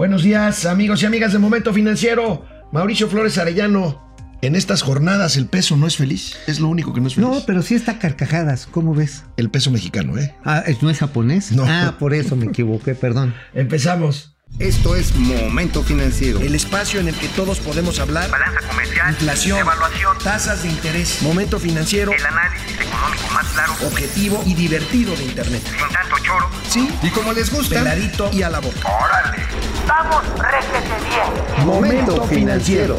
Buenos días, amigos y amigas de Momento Financiero. Mauricio Flores Arellano. En estas jornadas el peso no es feliz, es lo único que no es feliz. No, pero sí está carcajadas, ¿cómo ves? El peso mexicano, ¿eh? Ah, ¿no es japonés? No. Ah, por eso me equivoqué, perdón. Empezamos. Esto es Momento Financiero. El espacio en el que todos podemos hablar. Balanza comercial. Inflación. Evaluación. Tasas de interés. Momento financiero. El análisis económico más claro. Objetivo y divertido de Internet. Sin tanto choro. Sí. Y como les gusta, Peladito y a la boca. ¡Órale! ¡Vamos, réjete bien! Momento Financiero.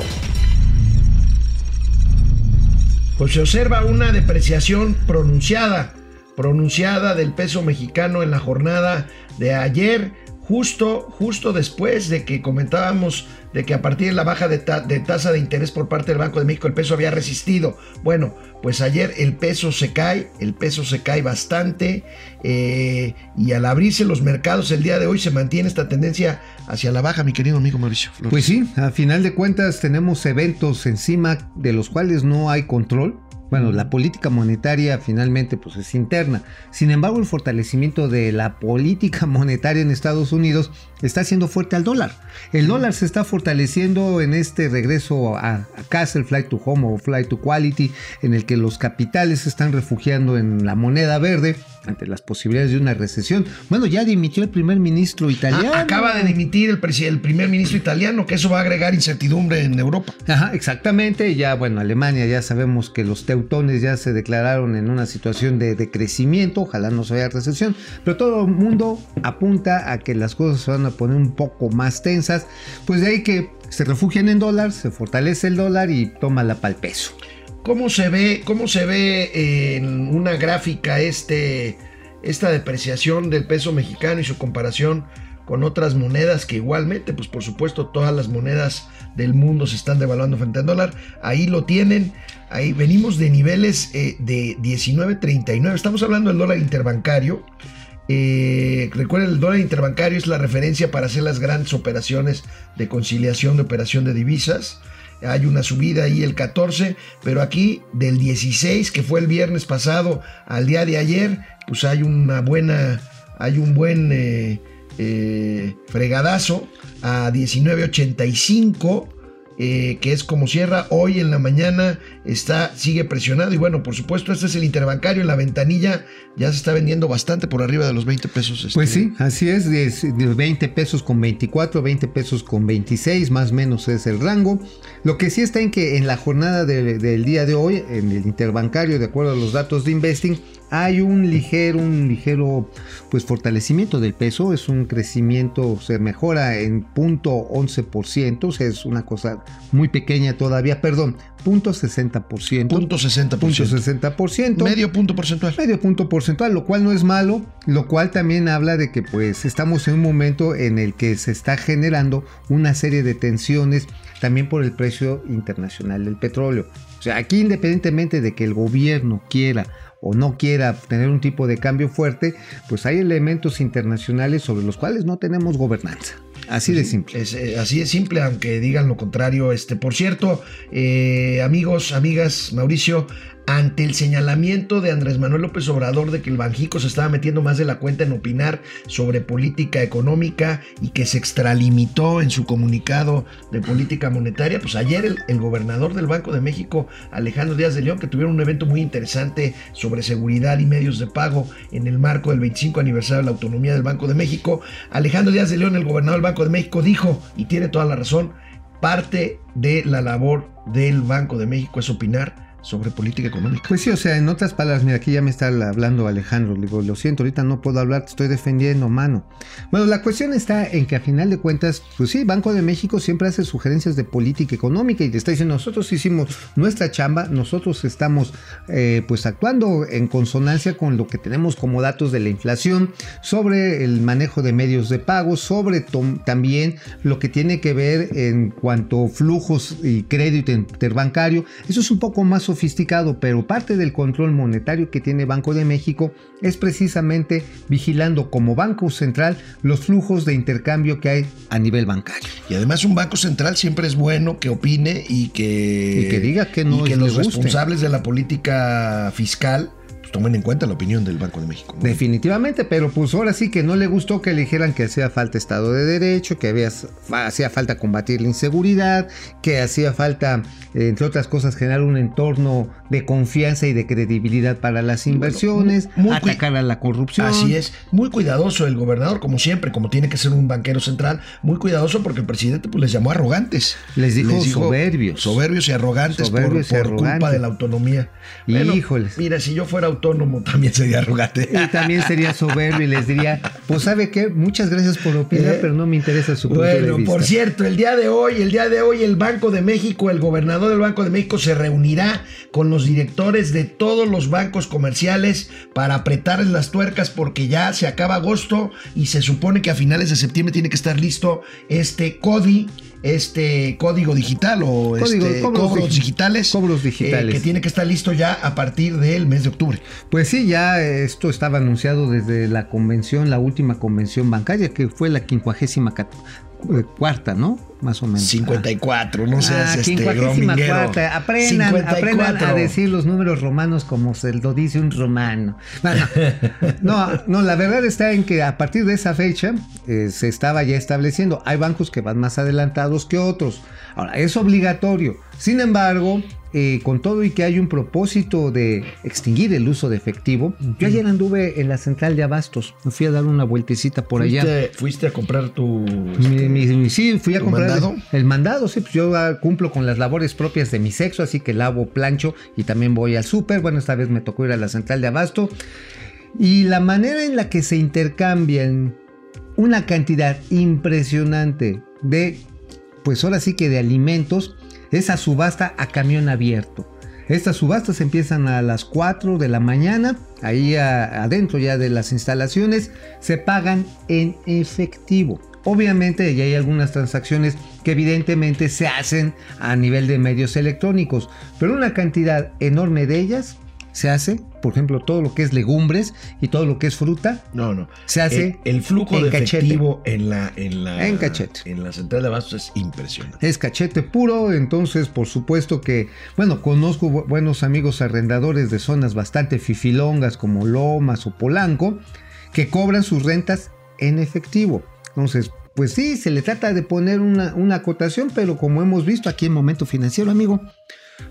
Pues se observa una depreciación pronunciada, pronunciada del peso mexicano en la jornada de ayer, justo, justo después de que comentábamos de que a partir de la baja de, de tasa de interés por parte del Banco de México el peso había resistido. Bueno, pues ayer el peso se cae, el peso se cae bastante eh, y al abrirse los mercados el día de hoy se mantiene esta tendencia hacia la baja, mi querido amigo Mauricio. Pues sí, a final de cuentas tenemos eventos encima de los cuales no hay control. Bueno, la política monetaria finalmente pues es interna. Sin embargo, el fortalecimiento de la política monetaria en Estados Unidos está haciendo fuerte al dólar. El dólar se está fortaleciendo en este regreso a, a casa, el flight to home o flight to quality, en el que los capitales se están refugiando en la moneda verde ante las posibilidades de una recesión. Bueno, ya dimitió el primer ministro italiano. Ah, acaba de dimitir el, primer ministro italiano, que eso va a agregar incertidumbre en Europa. Ajá, exactamente. Ya, bueno, Alemania ya sabemos que los teutones ya se declararon en una situación de, de crecimiento, ojalá no se vaya recesión, pero todo el mundo apunta a que las cosas se van a poner un poco más tensas, pues de ahí que se refugian en dólar, se fortalece el dólar y toma la pal peso. ¿Cómo se ve, cómo se ve en una gráfica este, esta depreciación del peso mexicano y su comparación con otras monedas que igualmente, pues por supuesto todas las monedas del mundo se están devaluando frente al dólar. Ahí lo tienen, ahí venimos de niveles eh, de 19.39, estamos hablando del dólar interbancario. Eh, recuerden, el dólar interbancario es la referencia para hacer las grandes operaciones de conciliación de operación de divisas. Hay una subida ahí el 14, pero aquí del 16 que fue el viernes pasado al día de ayer, pues hay una buena, hay un buen eh, eh, fregadazo a 19.85. eh, que es como cierra hoy en la mañana, está, sigue presionado. Y bueno, por supuesto, este es el interbancario en la ventanilla, ya se está vendiendo bastante por arriba de los 20 pesos. este, Pues sí, así es, de, de 20 pesos con 24, 20 pesos con 26, más o menos es el rango. Lo que sí está en que en la jornada de- del día de hoy, en el interbancario, de acuerdo a los datos de Investing, hay un ligero, un ligero pues fortalecimiento del peso, es un crecimiento, se mejora en 0.11%, o sea, es una cosa muy pequeña todavía, perdón, 0.60%. Punto 60%. 0.60%. Medio punto porcentual. medio punto porcentual, lo cual no es malo, lo cual también habla de que pues estamos en un momento en el que se está generando una serie de tensiones también por el precio internacional del petróleo. O sea, aquí independientemente de que el gobierno quiera o no quiera tener un tipo de cambio fuerte, pues hay elementos internacionales sobre los cuales no tenemos gobernanza. Así de simple. Es, eh, así de simple, aunque digan lo contrario. Este, por cierto, eh, amigos, amigas, Mauricio, ante el señalamiento de Andrés Manuel López Obrador de que el Banjico se estaba metiendo más de la cuenta en opinar sobre política económica y que se extralimitó en su comunicado de política monetaria, pues ayer el, gobernador del Banco de México, Alejandro Díaz de León, que tuvieron un evento muy interesante sobre seguridad y medios de pago en el marco del 25 aniversario de la autonomía del Banco de México, Alejandro Díaz de León, el gobernador del Banco de México, dijo, y tiene toda la razón, parte de la labor del Banco de México es opinar sobre política económica. Pues sí, o sea, en otras palabras, mira, aquí ya me está hablando Alejandro, le digo, lo siento, ahorita no puedo hablar, te estoy defendiendo, mano. Bueno, la cuestión está en que a final de cuentas, pues sí, Banco de México siempre hace sugerencias de política económica y te está diciendo, nosotros hicimos nuestra chamba, nosotros estamos eh, pues actuando en consonancia con lo que tenemos como datos de la inflación, sobre el manejo de medios de pago, sobre también lo que tiene que ver en cuanto a flujos y crédito interbancario, eso es un poco más sofisticado, pero parte del control monetario que tiene Banco de México es precisamente vigilando como Banco Central los flujos de intercambio que hay a nivel bancario. Y además un banco central siempre es bueno que opine y que, y que diga que no y que los guste. responsables de la política fiscal tomen en cuenta la opinión del Banco de México. ¿no? Definitivamente, pero pues ahora sí que no le gustó que le dijeran que hacía falta Estado de Derecho, que había, hacía falta combatir la inseguridad, que hacía falta, eh, entre otras cosas, generar un entorno de confianza y de credibilidad para las inversiones, muy- muy atacar a la corrupción. Así es, muy cuidadoso el gobernador, como siempre, como tiene que ser un banquero central, muy cuidadoso porque el presidente pues, les llamó arrogantes. Les dijo soberbios. Soberbios y arrogantes por- Soberbios y por, culpa de la autonomía. Híjoles. Mira, si yo fuera autónomo también sería arrogante. Y también sería soberbio y les diría, pues sabe qué, muchas gracias por opinar, Eh, pero no me interesa su punto de Bueno, vista. por cierto, el día de hoy, el día de hoy, el Banco de México, el gobernador del Banco de México se reunirá con los directores de todos los bancos comerciales para apretarles las tuercas porque ya se acaba agosto y se supone que a finales de septiembre tiene que estar listo este CODI, este código digital o Código- este, cobros cobros digi- digitales. cobros eh, digitales. que tiene que estar listo ya a partir del mes de octubre. Pues sí, ya esto estaba anunciado desde la convención, la última convención bancaria, que fue la quincuagésima cat- eh, cuarta, ¿no? Más o menos. 54, no seas Ah, este cuarta. Aprendan, 54. aprendan a decir los números romanos como se lo dice un romano. Bueno, no, no, la verdad está en que a partir de esa fecha eh, se estaba ya estableciendo. Hay bancos que van más adelantados que otros. Ahora, es obligatorio. Sin embargo, eh, con todo y que hay un propósito de extinguir el uso de efectivo, yo ayer anduve en la central de Abastos. Me fui a dar una vueltecita por allá. ¿Fuiste, a comprar tu... Mi- este, mi- sí, fui a ¿Tu comprar mandado? el mandado, sí, pues yo ah, cumplo con las labores propias de mi sexo, así que lavo, plancho y también voy al súper. Bueno, esta vez me tocó ir a la central de abasto. Y la manera en la que se intercambian una cantidad impresionante de, pues ahora sí que de alimentos, esa subasta a camión abierto. Estas subastas empiezan a las 4 de la mañana, ahí a- adentro ya de las instalaciones, se pagan en efectivo. Obviamente ya hay algunas transacciones que evidentemente se hacen a nivel de medios electrónicos, pero una cantidad enorme de ellas se hace, por ejemplo, todo lo que es legumbres y todo lo que es fruta, No, no. Se hace el, el flujo en de cachete. efectivo en la, en la En cachete. en la central de abastos es impresionante. es cachete puro, entonces por supuesto que, bueno, conozco bu- buenos amigos arrendadores de zonas bastante fifilongas como Lomas o Polanco, que cobran sus rentas en efectivo. Entonces, pues sí, se le trata de poner una, una acotación, pero como hemos visto aquí en Momento Financiero, amigo,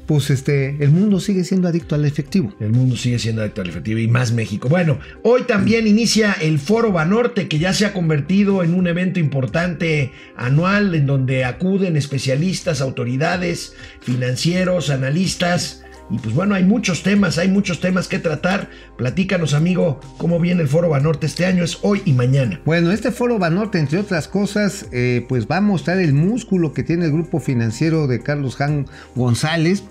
pues este, el mundo sigue siendo adicto al efectivo. El mundo sigue siendo adicto al efectivo y más México. Bueno, hoy también inicia el Foro Banorte, que ya se ha convertido en un evento importante anual en donde acuden especialistas, autoridades, financieros, analistas. Y pues bueno, hay muchos temas, hay muchos temas que tratar. Platícanos, amigo, cómo viene el Foro Banorte este año. Es hoy y mañana. Bueno, este foro Banorte, entre otras cosas, eh, pues va a mostrar el músculo que tiene el grupo financiero de Carlos Jan González,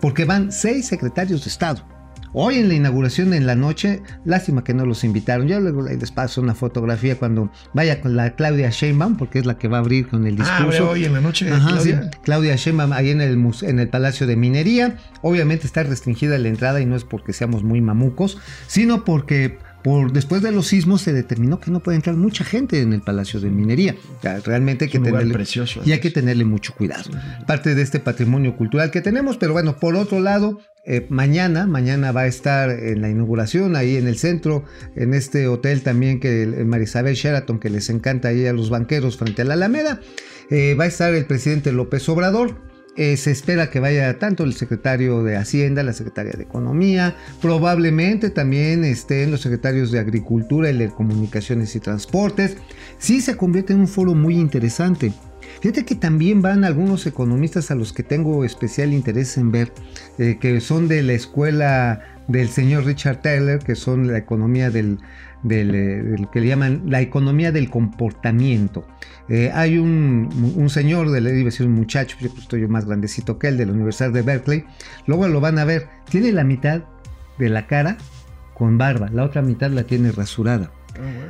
porque van seis secretarios de Estado. Hoy en la inauguración en la noche, lástima que no los invitaron. Yo luego les paso una fotografía cuando vaya con la Claudia Sheinbaum, porque es la que va a abrir con el Ah, discurso. hoy en la noche, Ajá, Claudia. sí. Claudia Sheinbaum ahí en el, muse- en el Palacio de Minería. Obviamente está restringida la entrada y no es porque seamos muy mamucos, sino porque por, después de los sismos se determinó que no puede entrar mucha gente en el Palacio de Minería. O sea, realmente hay que tenerle, precioso, y hay que tenerle mucho cuidado. Parte de este patrimonio cultural que tenemos, pero bueno, por otro lado, eh, mañana, mañana va a estar en la inauguración ahí en el centro, en este hotel también que el Marisabel Sheraton, que les encanta ahí a los banqueros frente a la Alameda. Eh, va a estar el presidente López Obrador. Eh, se espera que vaya tanto el secretario de Hacienda, la secretaria de Economía, probablemente también estén los secretarios de Agricultura, y de Comunicaciones y Transportes. Sí se convierte en un foro muy interesante. Fíjate que también van algunos economistas a los que tengo especial interés en ver, eh, que son de la escuela del señor Richard Taylor, que son la economía del, del, eh, que le llaman la economía del comportamiento. Eh, hay un, señor, de, iba a decir un muchacho, yo estoy yo más grandecito que él, de la Universidad de Berkeley, luego lo van a ver, tiene la mitad de la cara con barba, la otra mitad la tiene rasurada.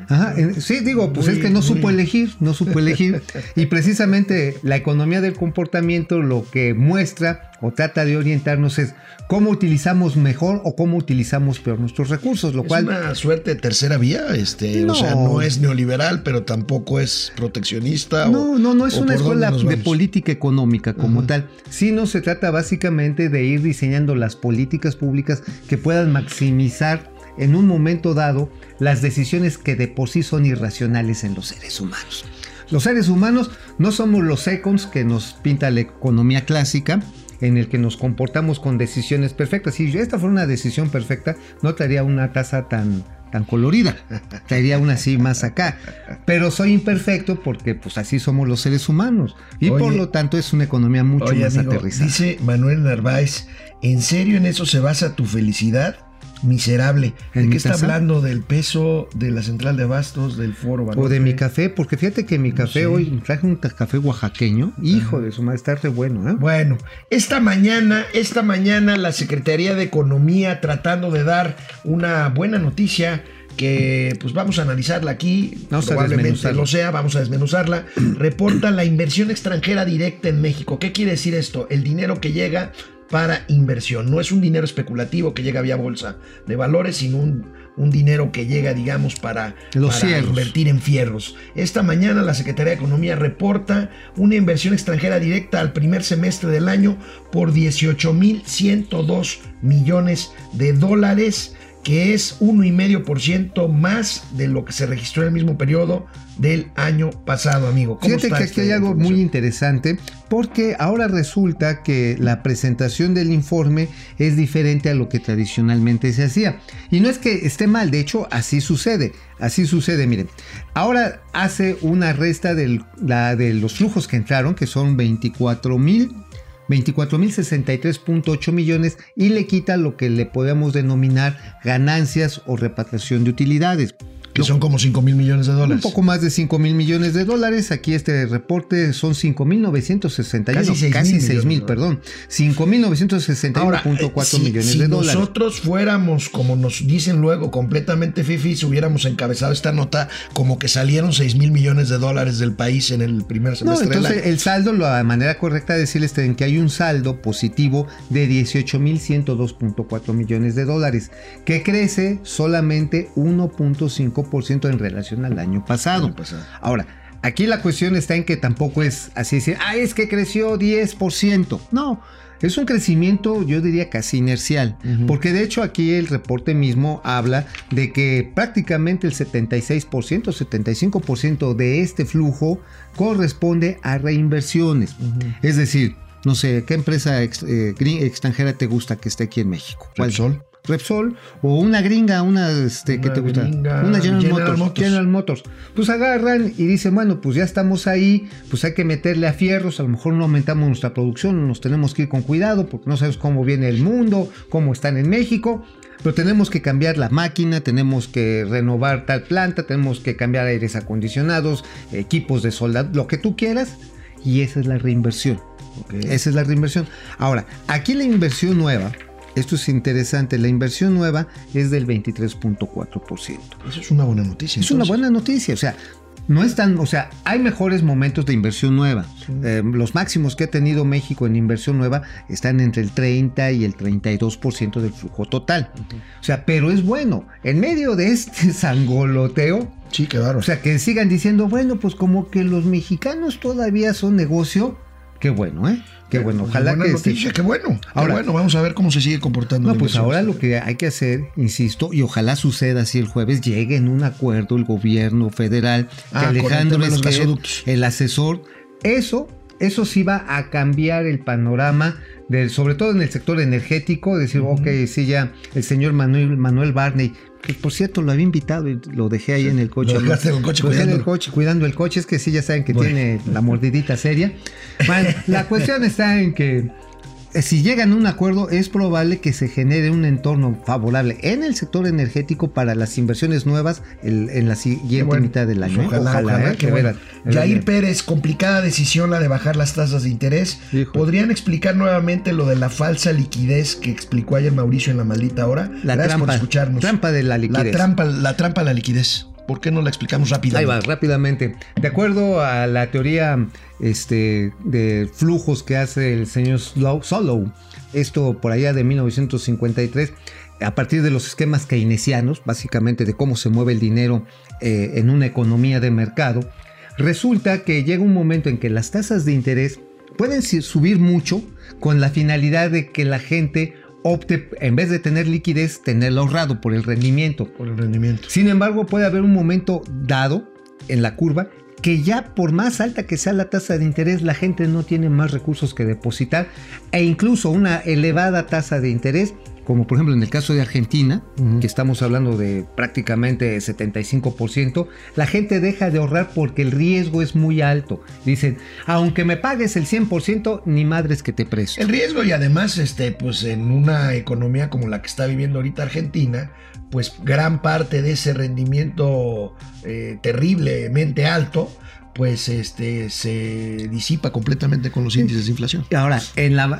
Ajá, en- sí, digo, pues Muy- es que no supo muy- elegir, no supo elegir. y precisamente la economía del comportamiento lo que muestra o trata de orientarnos es cómo utilizamos mejor o cómo utilizamos peor nuestros recursos, lo Es cual una suerte de tercera vía, este, o sea, No. es neoliberal, pero tampoco es proteccionista. No, o- no, no es una escuela de política económica como tal, sino se trata básicamente de ir diseñando las políticas públicas que puedan maximizar en un momento dado las decisiones que de por sí son irracionales en los seres humanos. Los seres humanos no somos los seconds que nos pinta la economía clásica, en el que nos comportamos con decisiones perfectas. Si esta fuera una decisión perfecta, no traería una taza tan, tan colorida, traería una así más acá. Pero soy imperfecto porque pues así somos los seres humanos. Y Oye. por lo tanto es una economía mucho Oye, más amigo, aterrizada. dice Manuel Narváez, ¿en serio en eso se basa tu felicidad? Miserable. ¿De ¿En qué está taza? hablando? ¿Del peso de la central de abastos, del foro? O de mi café, porque fíjate que mi café hoy traje un café oaxaqueño. Hijo de su madre, está re bueno, ¿eh? Bueno, esta mañana, esta mañana la Secretaría de Economía tratando de dar una buena noticia que pues vamos a analizarla aquí, Vamos probablemente lo sea, vamos a desmenuzarla. Reporta la inversión extranjera directa en México. ¿Qué quiere decir esto? El dinero que llega para inversión. No es un dinero especulativo que llega vía bolsa de valores, sino un, un dinero que llega, digamos, para, Los para invertir en fierros. Esta mañana la Secretaría de Economía reporta una inversión extranjera directa al primer semestre del año por 18.102 millones de dólares, que es 1,5% más de lo que se registró en el mismo periodo del año pasado, amigo. ¿Cómo Fíjate está que aquí hay algo muy interesante porque ahora resulta que la presentación del informe es diferente a lo que tradicionalmente se hacía. Y no es que esté mal, de hecho así sucede. Así sucede, miren. Ahora hace una resta del- la- de los flujos que entraron, que son 24 mil 24.063.8 millones y le quita lo que le podemos denominar ganancias o repatriación de utilidades. Que son como 5 mil millones de Un dólares. poco más de 5 mil millones de dólares. Aquí este reporte son 5.961, Casi casi seis 6 mil mil, perdón. Ahora, 5.961.4 eh, si- millones si de dólares. nosotros fuéramos, como nos dicen luego, completamente fifis, hubiéramos encabezado esta nota como que salieron 6 mil millones de dólares del país en el primer No, semestre del entonces año. el saldo, la manera correcta de decirles es que hay un saldo positivo de 18.102.4 millones de dólares, que crece solamente 1.5% en relación al año pasado. Año pasado. Ahora, aquí la cuestión está en que tampoco es así decir, ah, es que creció 10%. No. Es un crecimiento, yo diría, casi inercial, porque de hecho aquí el reporte mismo habla de que prácticamente el 76%, 75% de este flujo corresponde a reinversiones. Es decir, no sé, ¿qué empresa ex- eh, extranjera te gusta que esté aquí en México? ¿Cuál? Repsol. Repsol o una gringa, una, este, ¿qué Una te gusta? gringa, una General, General Motors, Motors. General Motors. Pues agarran y dicen, bueno, pues ya estamos ahí, pues hay que meterle a fierros, a lo mejor no aumentamos nuestra producción, nos tenemos que ir con cuidado porque no sabes cómo viene el mundo, cómo están en México, pero tenemos que cambiar la máquina, tenemos que renovar tal planta, tenemos que cambiar aires acondicionados, equipos de soldado, lo que tú quieras, y esa es la reinversión. Esa es la reinversión. Ahora, aquí la inversión nueva, esto es interesante, la inversión nueva es del 23.4%. Eso es una buena noticia. Es una buena noticia, o sea, no es tan, o sea, hay mejores momentos de inversión nueva. Eh, los máximos que ha tenido México en inversión nueva están entre el 30 y el 32% del flujo total. O sea, pero es bueno. En medio de este sangoloteo, Sí, qué bárbaro. o sea, que sigan diciendo, bueno, pues como que los mexicanos todavía son negocio. Qué bueno, ¿eh? Qué bueno. Ojalá buena que... noticia, qué bueno. Qué Ahora- bueno, vamos a ver cómo se sigue comportando. No, pues ahora lo que hay que hacer, insisto, y ojalá suceda así el jueves, llegue en un acuerdo el gobierno federal, Ah, Alejandro el asesor, eso, eso sí va a cambiar el panorama, del, sobre todo en el sector energético, decir, ok, sí, ya el señor Manuel, Manuel Barney, que por cierto lo había invitado y lo dejé ahí en el coche. Lo dejaste en el coche en el coche, cuidando el coche, es que sí, ya saben que Bueno. tiene la mordidita seria. Bueno, la cuestión está en que si llegan a un acuerdo, es probable que se genere un entorno favorable en el sector energético para las inversiones nuevas en la siguiente bueno. mitad del año. ¿eh? ojalá, ojalá, ¿eh? qué De bueno. Jair. Pérez, complicada decisión la de bajar las tasas de interés. Hijo. ¿Podrían explicar nuevamente lo de la falsa liquidez que explicó ayer Mauricio en la maldita hora? La Gracias trampa, por escucharnos. trampa de la liquidez. La trampa, la trampa a la liquidez. ¿Por qué no la explicamos Ahí rápidamente? va, rápidamente. De acuerdo a la teoría este, de flujos que hace el señor Solow, esto por allá de 1953, a partir de los esquemas keynesianos, básicamente de cómo se mueve el dinero eh, en una economía de mercado, resulta que llega un momento en que las tasas de interés pueden subir mucho con la finalidad de que la gente opte, en vez de tener liquidez, tenerlo ahorrado por el rendimiento. Por el rendimiento. Sin embargo, puede haber un momento dado en la curva que ya por más alta que sea la tasa de interés, la gente no tiene más recursos que depositar e incluso una elevada tasa de interés, como por ejemplo en el caso de Argentina, que estamos hablando de prácticamente 75%, la gente deja de ahorrar porque el riesgo es muy alto. Dicen, aunque me pagues el 100%, ni madres que te presto. El riesgo y además, este, pues en una economía como la que está viviendo ahorita Argentina, pues gran parte de ese rendimiento eh, terriblemente alto, pues este se disipa completamente con los índices de inflación. Ahora,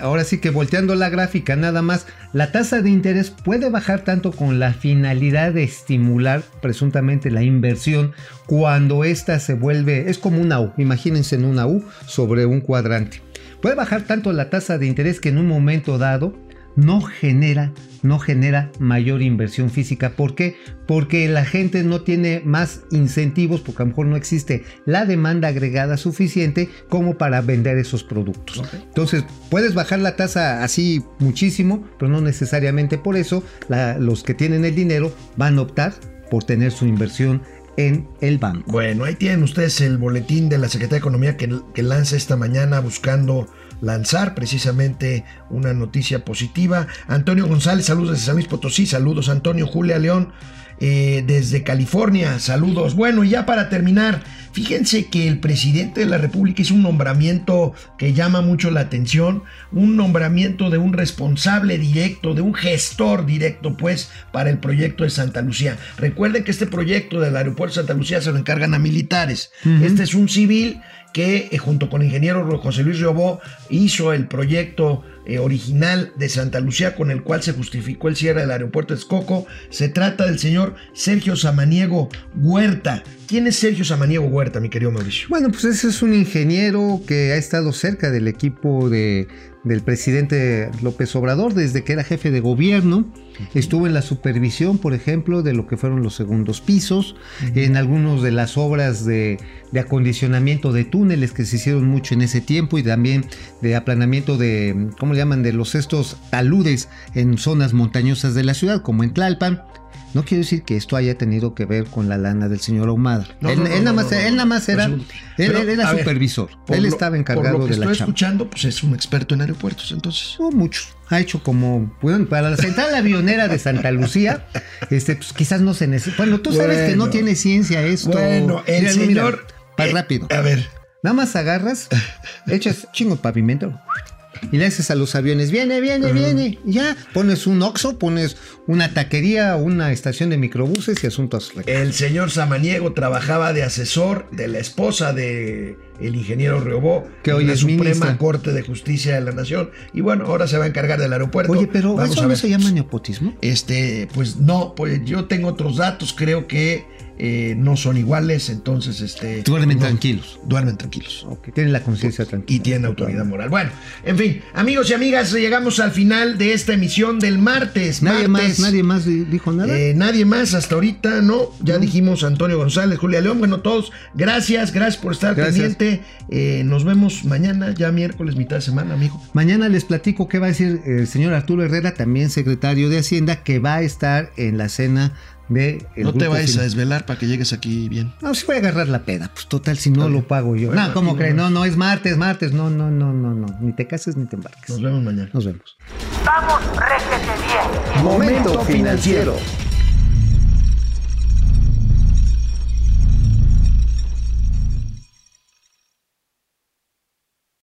ahora sí que volteando la gráfica nada más, la tasa de interés puede bajar tanto con la finalidad de estimular presuntamente la inversión cuando ésta se vuelve, es como una U, imagínense en una U sobre un cuadrante. Puede bajar tanto la tasa de interés que en un momento dado no genera, no genera mayor inversión física. ¿Por qué? Porque la gente no tiene más incentivos, porque a lo mejor no existe la demanda agregada suficiente como para vender esos productos. Entonces, puedes bajar la tasa así muchísimo, pero no necesariamente por eso la- los que tienen el dinero van a optar por tener su inversión en el banco. Bueno, ahí tienen ustedes el boletín de la Secretaría de Economía que, lanza esta mañana buscando lanzar precisamente una noticia positiva. Antonio González, saludos desde San Luis Potosí, saludos Antonio Julia León eh, desde California, saludos. Bueno, y ya para terminar, fíjense que el presidente de la República hizo un nombramiento que llama mucho la atención, un nombramiento de un responsable directo, de un gestor directo, pues, para el proyecto de Santa Lucía. Recuerden que este proyecto del aeropuerto de Santa Lucía se lo encargan a militares. Este es un civil que eh, junto con el ingeniero José Luis Riobó hizo el proyecto eh, original de Santa Lucía con el cual se justificó el cierre del aeropuerto de Texcoco. Se trata del señor Sergio Samaniego Huerta. ¿Quién es Sergio Samaniego Huerta, mi querido Mauricio? Bueno, pues ese es un ingeniero que ha estado cerca del equipo de, del presidente López Obrador desde que era jefe de gobierno. Estuvo en la supervisión, por ejemplo, de lo que fueron los segundos pisos, en algunas de las obras de, de acondicionamiento de túneles que se hicieron mucho en ese tiempo y también de aplanamiento de, ¿cómo le llaman?, de los estos taludes en zonas montañosas de la ciudad, como en Tlalpan. No quiero decir que esto haya tenido que ver con la lana del señor Ahumada. No, él, no, no, él nada más, él nada más era, él, era ver, supervisor. Por él lo- estaba por encargado lo que de la estoy chamba. escuchando, pues es un experto en aeropuertos, entonces. No muchos. Ha hecho como, bueno, para la central avionera de Santa Lucía, este, pues quizás no se necesita. Bueno, tú sabes que no tiene ciencia esto. Bueno, el Mira, mira, señor. pa- eh, rápido. A ver, Nada más agarras, echas chingo de pavimento y le haces a los aviones, viene, viene, viene. Y ya pones un Oxxo, pones una taquería, una estación de microbuses y asuntos. el señor Samaniego trabajaba de asesor de la esposa de el ingeniero Riobó Que hoy la es Suprema ministra. Corte de Justicia de la Nación. Y bueno, ahora se va a encargar del aeropuerto. Oye, pero Vamos ¿eso no se llama nepotismo? Este, pues no, pues yo tengo otros datos, creo que eh, no son iguales, entonces este. Duermen no, tranquilos. Duermen tranquilos. Tienen la conciencia tranquila. Y tienen autoridad moral. Bueno, en fin, amigos y amigas, llegamos al final de esta emisión del martes. Nadie martes. más, nadie más di- dijo nada. Eh, nadie más hasta ahorita, ¿no? Ya dijimos Antonio González, Julia León, bueno, todos, gracias, gracias por estar Gracias. pendiente. Eh, nos vemos mañana, ya miércoles, mitad de semana, amigo. Mañana les platico qué va a decir el señor Arturo Herrera, también secretario de Hacienda, que va a estar en la cena de. no te vayas a desvelar para que llegues aquí bien. No, si voy a agarrar la peda, pues total, si no lo pago yo. Bueno, no, ¿cómo crees? No, no, es martes, martes. No, no, no, no, no. Ni te cases ni te embarques. Nos vemos mañana. Nos vemos. Vamos, réjete bien. Momento financiero.